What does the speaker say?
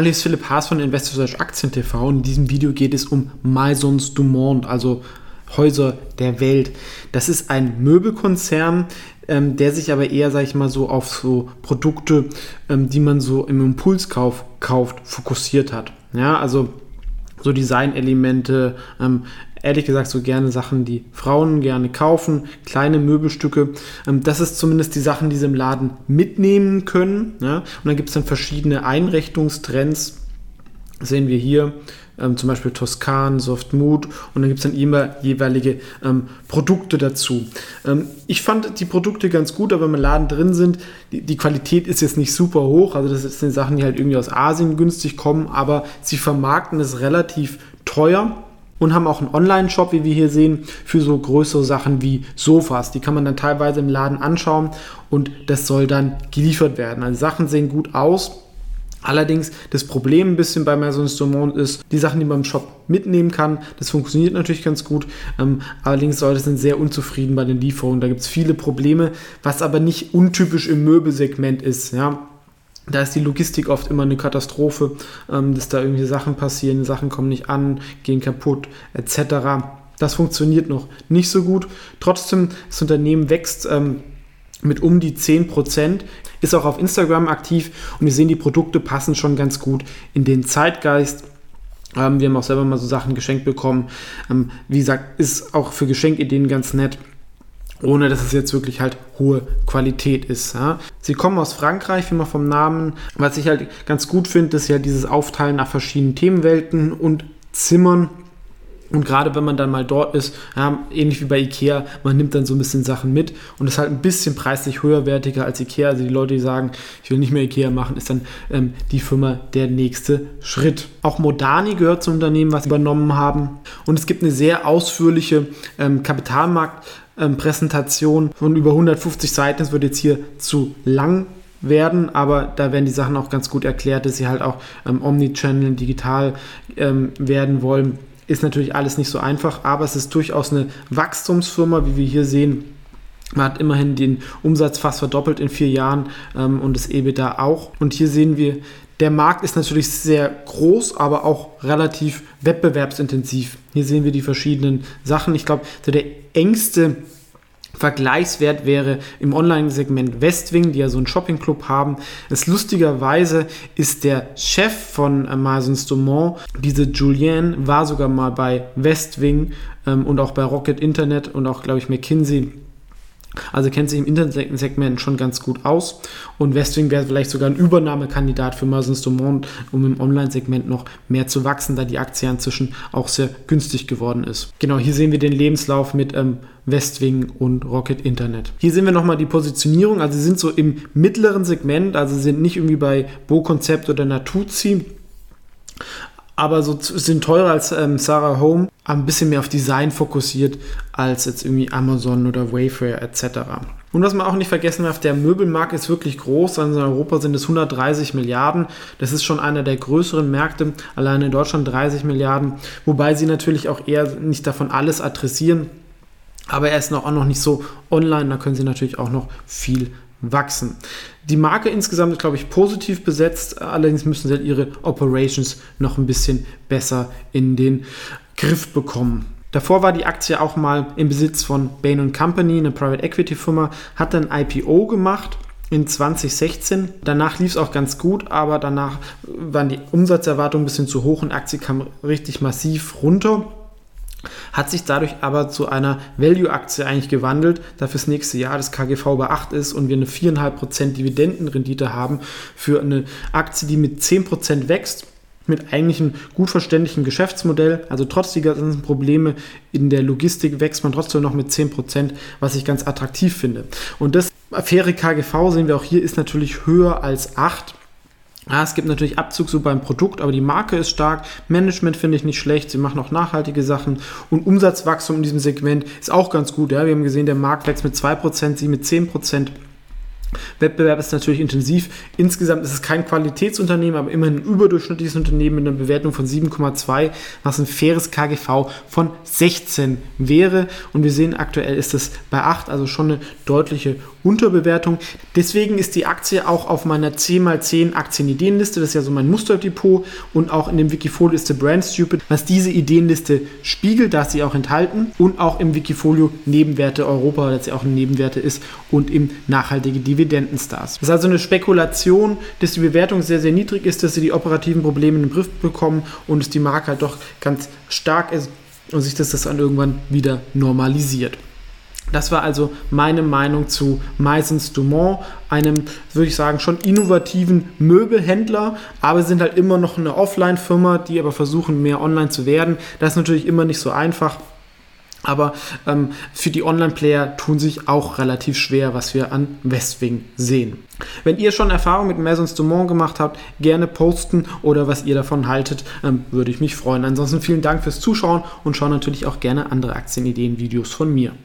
Hallo, ist Philipp Haas von Investor Aktien TV und in diesem Video geht es um Maisons du Monde, also Häuser der Welt. Das ist ein Möbelkonzern, ähm, der sich aber eher, sag ich mal, so auf so Produkte, ähm, die man so im Impulskauf kauft, fokussiert hat. Ja, also so Designelemente, ähm, ehrlich gesagt so gerne Sachen, die Frauen gerne kaufen, kleine Möbelstücke. Ähm, das ist zumindest die Sachen, die sie im Laden mitnehmen können. Ja? Und dann gibt es dann verschiedene Einrichtungstrends. Das sehen wir hier ähm, zum Beispiel Toskan, Soft Mood und dann gibt es dann immer jeweilige ähm, Produkte dazu. Ähm, ich fand die Produkte ganz gut, aber wenn wir im Laden drin sind, die, die, Qualität ist jetzt nicht super hoch. Also das sind Sachen, die halt irgendwie aus Asien günstig kommen, aber sie vermarkten es relativ teuer und haben auch einen Online-Shop, wie wir hier sehen, für so größere Sachen wie Sofas. Die kann man dann teilweise im Laden anschauen und das soll dann geliefert werden. Also Sachen sehen gut aus. Allerdings das Problem ein bisschen bei Maisons du Monde ist, die Sachen, die man im Shop mitnehmen kann, das funktioniert natürlich ganz gut. Ähm, allerdings Leute sind sehr unzufrieden bei den Lieferungen. Da gibt es viele Probleme, was aber nicht untypisch im Möbelsegment ist. Ja da ist die Logistik oft immer eine Katastrophe, ähm, dass da irgendwie Sachen passieren, Sachen kommen nicht an, gehen kaputt, etc. Das funktioniert noch nicht so gut. Trotzdem, das Unternehmen wächst ähm, mit um die 10%, ist auch auf Instagram aktiv und wir sehen, die Produkte passen schon ganz gut in den Zeitgeist. Ähm, wir haben auch selber mal so Sachen geschenkt bekommen. Ähm, wie gesagt, ist auch für Geschenkideen ganz nett ohne dass es jetzt wirklich halt hohe Qualität ist. Ja. Sie kommen aus Frankreich, wie man vom Namen, was ich halt ganz gut finde, ist ja dieses Aufteilen nach verschiedenen Themenwelten und Zimmern. Und gerade wenn man dann mal dort ist, ja, ähnlich wie bei Ikea, man nimmt dann so ein bisschen Sachen mit und ist halt ein bisschen preislich höherwertiger als Ikea. Also die Leute, die sagen, ich will nicht mehr Ikea machen, ist dann ähm, die Firma der nächste Schritt. Auch Modani gehört zum Unternehmen, was sie übernommen haben. Und es gibt eine sehr ausführliche ähm, Kapitalmarkt- ähm, Präsentation von über 150 Seiten. Es wird jetzt hier zu lang werden, aber da werden die Sachen auch ganz gut erklärt, dass sie halt auch ähm, Omnichannel digital ähm, werden wollen. Ist natürlich alles nicht so einfach, aber es ist durchaus eine Wachstumsfirma, wie wir hier sehen. Man hat immerhin den Umsatz fast verdoppelt in vier Jahren ähm, und das EBITDA auch. Und hier sehen wir, der Markt ist natürlich sehr groß, aber auch relativ wettbewerbsintensiv. Hier sehen wir die verschiedenen Sachen. Ich glaube, so der engste Vergleichswert wäre im Online-Segment Westwing, die ja so einen Shopping-Club haben. Es lustigerweise ist der Chef von Amazon Dumont, diese Julien, war sogar mal bei Westwing ähm, und auch bei Rocket Internet und auch, glaube ich, McKinsey also kennt sich im Internetsegment schon ganz gut aus und Westwing wäre vielleicht sogar ein Übernahmekandidat für Maisons du Monde, um im Online-Segment noch mehr zu wachsen, da die Aktie inzwischen auch sehr günstig geworden ist. Genau, hier sehen wir den Lebenslauf mit ähm, Westwing und Rocket Internet. Hier sehen wir nochmal die Positionierung, also sie sind so im mittleren Segment, also sind nicht irgendwie bei Bo Concept oder Natuzzi, aber so sind teurer als ähm, Sarah Home, ein bisschen mehr auf Design fokussiert als jetzt irgendwie Amazon oder Wayfair etc. Und was man auch nicht vergessen darf, der Möbelmarkt ist wirklich groß. Also in Europa sind es 130 Milliarden. Das ist schon einer der größeren Märkte. Allein in Deutschland 30 Milliarden. Wobei sie natürlich auch eher nicht davon alles adressieren. Aber er ist noch, auch noch nicht so online. Da können sie natürlich auch noch viel wachsen. Die Marke insgesamt ist, glaube ich, positiv besetzt, allerdings müssen sie halt ihre Operations noch ein bisschen besser in den Griff bekommen. Davor war die Aktie auch mal im Besitz von Bain Company, eine Private Equity Firma, hat dann IPO gemacht in 2016. Danach lief es auch ganz gut, aber danach waren die Umsatzerwartungen ein bisschen zu hoch und die Aktie kam richtig massiv runter hat sich dadurch aber zu einer Value-Aktie eigentlich gewandelt, da fürs nächste Jahr das KGV bei 8 ist und wir eine 4,5% Dividendenrendite haben für eine Aktie, die mit 10% wächst mit eigentlich einem gut verständlichen Geschäftsmodell. Also trotz der ganzen Probleme in der Logistik wächst man trotzdem noch mit 10%, was ich ganz attraktiv finde. Und das faire KGV sehen wir auch hier ist natürlich höher als 8. Ja, es gibt natürlich Abzug so beim Produkt, aber die Marke ist stark. Management finde ich nicht schlecht. Sie machen auch nachhaltige Sachen. Und Umsatzwachstum in diesem Segment ist auch ganz gut. Ja. Wir haben gesehen, der Markt wächst mit 2%, sie mit 10%. Wettbewerb ist natürlich intensiv. Insgesamt ist es kein Qualitätsunternehmen, aber immerhin ein überdurchschnittliches Unternehmen mit einer Bewertung von 7,2, was ein faires KGV von 16 wäre. Und wir sehen aktuell ist es bei 8, also schon eine deutliche Unterbewertung. Deswegen ist die Aktie auch auf meiner 10x10 Aktienideenliste. Das ist ja so mein Musterdepot und auch in dem Wikifolio ist der Brand Stupid, was diese Ideenliste spiegelt, da sie auch enthalten und auch im Wikifolio Nebenwerte Europa, das ja auch ein Nebenwerte ist und im nachhaltige Dividendenstars. Das ist also eine Spekulation, dass die Bewertung sehr, sehr niedrig ist, dass sie die operativen Probleme in den Griff bekommen und dass die Marke halt doch ganz stark ist und sich das, das dann irgendwann wieder normalisiert. Das war also meine Meinung zu Meisens Dumont, einem, würde ich sagen, schon innovativen Möbelhändler, aber sind halt immer noch eine Offline-Firma, die aber versuchen, mehr online zu werden. Das ist natürlich immer nicht so einfach. Aber ähm, für die Online-Player tun sich auch relativ schwer, was wir an Westwing sehen. Wenn ihr schon Erfahrung mit Maisons Dumont gemacht habt, gerne posten oder was ihr davon haltet, ähm, würde ich mich freuen. Ansonsten vielen Dank fürs Zuschauen und schauen natürlich auch gerne andere Aktienideen-Videos von mir.